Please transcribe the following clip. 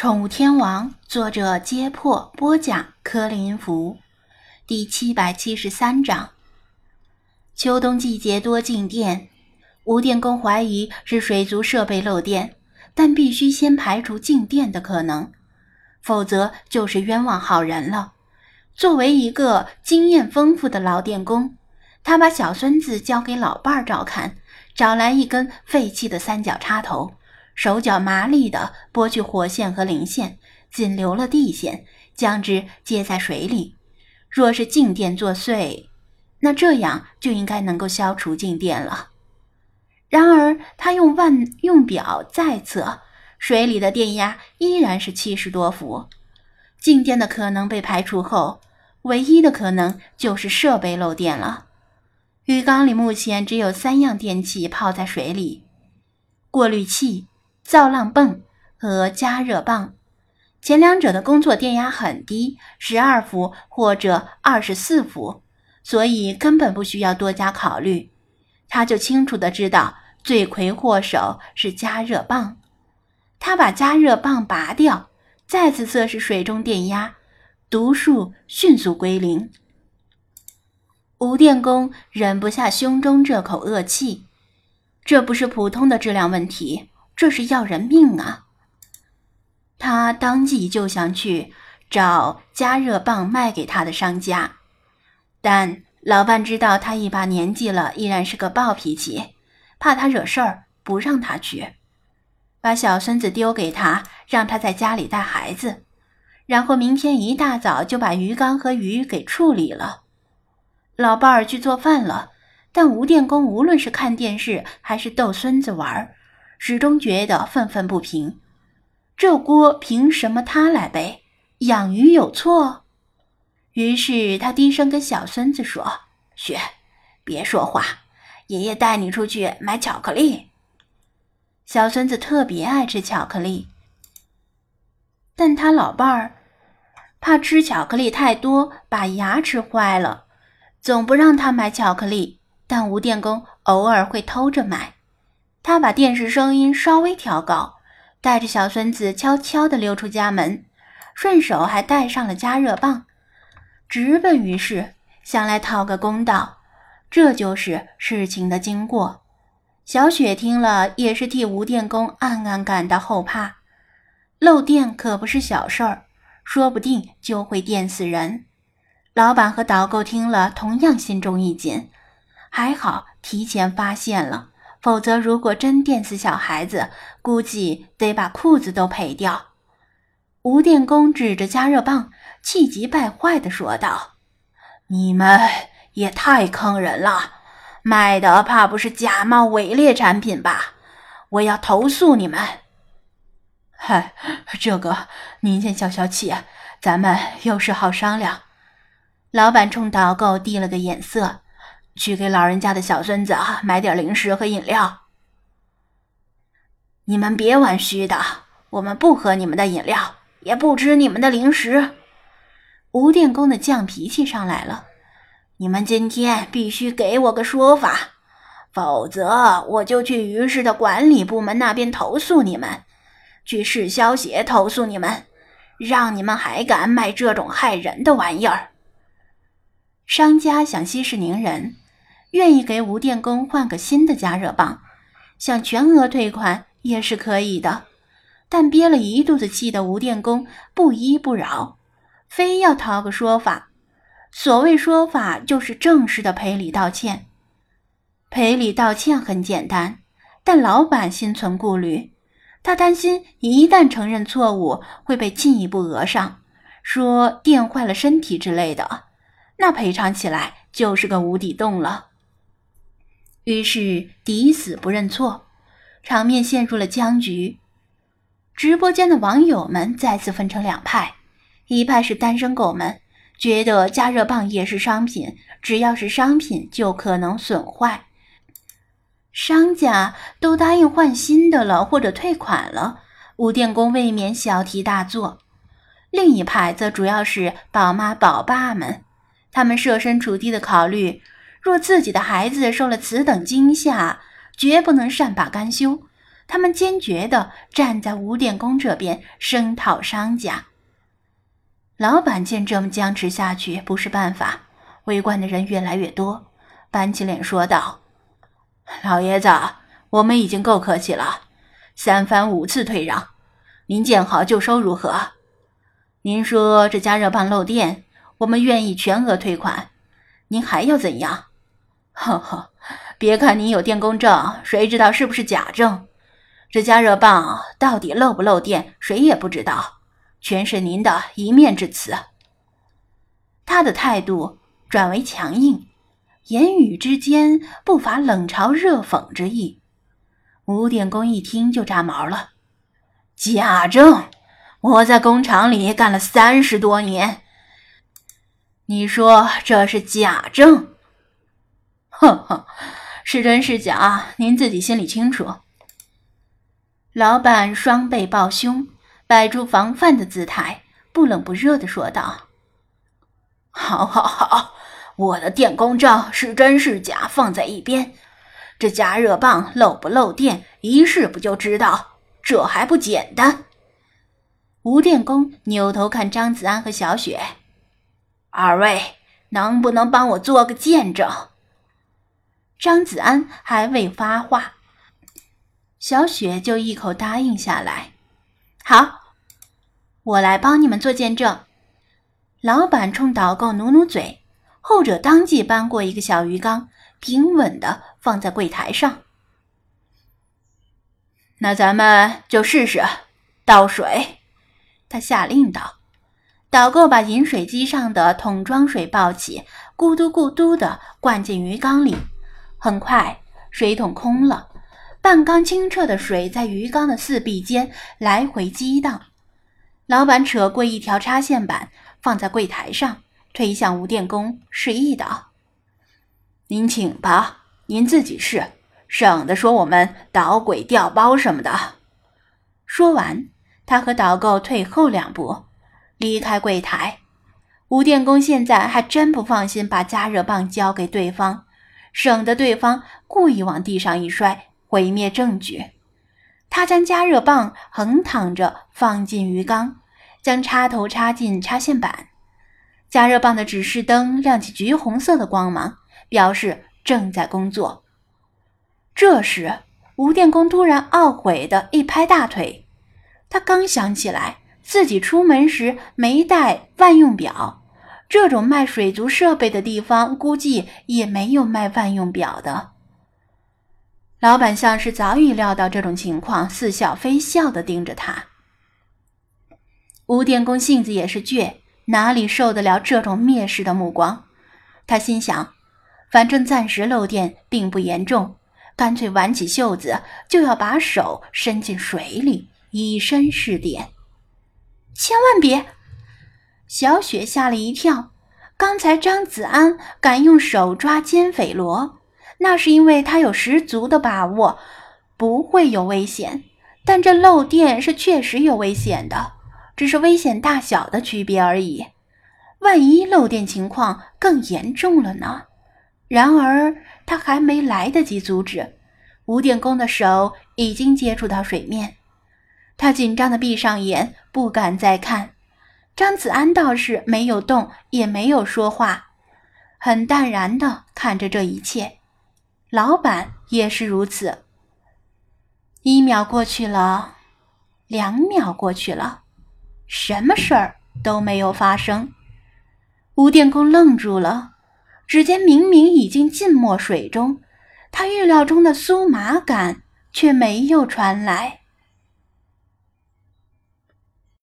宠物天王，作者：揭破，播讲：柯林福，第七百七十三章。秋冬季节多静电，吴电工怀疑是水族设备漏电，但必须先排除静电的可能，否则就是冤枉好人了。作为一个经验丰富的老电工，他把小孙子交给老伴儿照看，找来一根废弃的三角插头。手脚麻利地拨去火线和零线，仅留了地线，将之接在水里。若是静电作祟，那这样就应该能够消除静电了。然而，他用万用表再测，水里的电压依然是七十多伏。静电的可能被排除后，唯一的可能就是设备漏电了。鱼缸里目前只有三样电器泡在水里：过滤器。造浪泵和加热棒，前两者的工作电压很低，十二伏或者二十四伏，所以根本不需要多加考虑。他就清楚的知道罪魁祸首是加热棒。他把加热棒拔掉，再次测试水中电压，读数迅速归零。吴电工忍不下胸中这口恶气，这不是普通的质量问题。这是要人命啊！他当即就想去找加热棒卖给他的商家，但老伴知道他一把年纪了，依然是个暴脾气，怕他惹事儿，不让他去，把小孙子丢给他，让他在家里带孩子，然后明天一大早就把鱼缸和鱼给处理了。老伴儿去做饭了，但吴电工无论是看电视还是逗孙子玩儿。始终觉得愤愤不平，这锅凭什么他来背？养鱼有错？于是他低声跟小孙子说：“雪，别说话，爷爷带你出去买巧克力。”小孙子特别爱吃巧克力，但他老伴儿怕吃巧克力太多把牙吃坏了，总不让他买巧克力。但吴电工偶尔会偷着买。他把电视声音稍微调高，带着小孙子悄悄地溜出家门，顺手还带上了加热棒，直奔浴室，想来讨个公道。这就是事情的经过。小雪听了，也是替吴电工暗暗感到后怕。漏电可不是小事儿，说不定就会电死人。老板和导购听了，同样心中一紧，还好提前发现了。否则，如果真电死小孩子，估计得把裤子都赔掉。吴电工指着加热棒，气急败坏地说道：“你们也太坑人了，卖的怕不是假冒伪劣产品吧？我要投诉你们！”嗨，这个您先消消气，咱们有事好商量。老板冲导购递了个眼色。去给老人家的小孙子买点零食和饮料。你们别玩虚的，我们不喝你们的饮料，也不吃你们的零食。吴电工的犟脾气上来了，你们今天必须给我个说法，否则我就去鱼市的管理部门那边投诉你们，去市消协投诉你们，让你们还敢卖这种害人的玩意儿。商家想息事宁人。愿意给吴电工换个新的加热棒，想全额退款也是可以的。但憋了一肚子气的吴电工不依不饶，非要讨个说法。所谓说法，就是正式的赔礼道歉。赔礼道歉很简单，但老板心存顾虑，他担心一旦承认错误会被进一步讹上，说电坏了身体之类的，那赔偿起来就是个无底洞了。于是抵死不认错，场面陷入了僵局。直播间的网友们再次分成两派：一派是单身狗们，觉得加热棒也是商品，只要是商品就可能损坏，商家都答应换新的了或者退款了，吴电工未免小题大做。另一派则主要是宝妈宝爸们，他们设身处地的考虑。若自己的孩子受了此等惊吓，绝不能善罢甘休，他们坚决地站在吴电工这边声讨商家。老板见这么僵持下去不是办法，围观的人越来越多，板起脸说道：“老爷子，我们已经够客气了，三番五次退让，您见好就收如何？您说这加热棒漏电，我们愿意全额退款，您还要怎样？呵呵。”别看你有电工证，谁知道是不是假证？这加热棒到底漏不漏电，谁也不知道，全是您的一面之词。他的态度转为强硬，言语之间不乏冷嘲热讽之意。吴电工一听就炸毛了：“假证？我在工厂里干了三十多年，你说这是假证？哼哼！”是真是假，您自己心里清楚。老板双背抱胸，摆出防范的姿态，不冷不热的说道：“好，好，好，我的电工证是真是假放在一边，这加热棒漏不漏电，一试不就知道？这还不简单？”吴电工扭头看张子安和小雪：“二位能不能帮我做个见证？”张子安还未发话，小雪就一口答应下来。好，我来帮你们做见证。老板冲导购努努嘴，后者当即搬过一个小鱼缸，平稳的放在柜台上。那咱们就试试倒水。他下令道。导购把饮水机上的桶装水抱起，咕嘟咕嘟的灌进鱼缸里。很快，水桶空了，半缸清澈的水在鱼缸的四壁间来回激荡。老板扯过一条插线板，放在柜台上，推向吴电工，示意道：“您请吧，您自己试，省得说我们捣鬼调包什么的。”说完，他和导购退后两步，离开柜台。吴电工现在还真不放心把加热棒交给对方。省得对方故意往地上一摔，毁灭证据。他将加热棒横躺着放进鱼缸，将插头插进插线板。加热棒的指示灯亮起橘红色的光芒，表示正在工作。这时，吴电工突然懊悔地一拍大腿，他刚想起来自己出门时没带万用表。这种卖水族设备的地方，估计也没有卖万用表的。老板像是早已料到这种情况，似笑非笑的盯着他。吴电工性子也是倔，哪里受得了这种蔑视的目光？他心想，反正暂时漏电并不严重，干脆挽起袖子就要把手伸进水里，以身试点。千万别！小雪吓了一跳，刚才张子安敢用手抓尖匪螺，那是因为他有十足的把握不会有危险。但这漏电是确实有危险的，只是危险大小的区别而已。万一漏电情况更严重了呢？然而他还没来得及阻止，吴电工的手已经接触到水面，他紧张的闭上眼，不敢再看。张子安倒是没有动，也没有说话，很淡然的看着这一切。老板也是如此。一秒过去了，两秒过去了，什么事儿都没有发生。吴电工愣住了，只见明明已经浸没水中，他预料中的酥麻感却没有传来。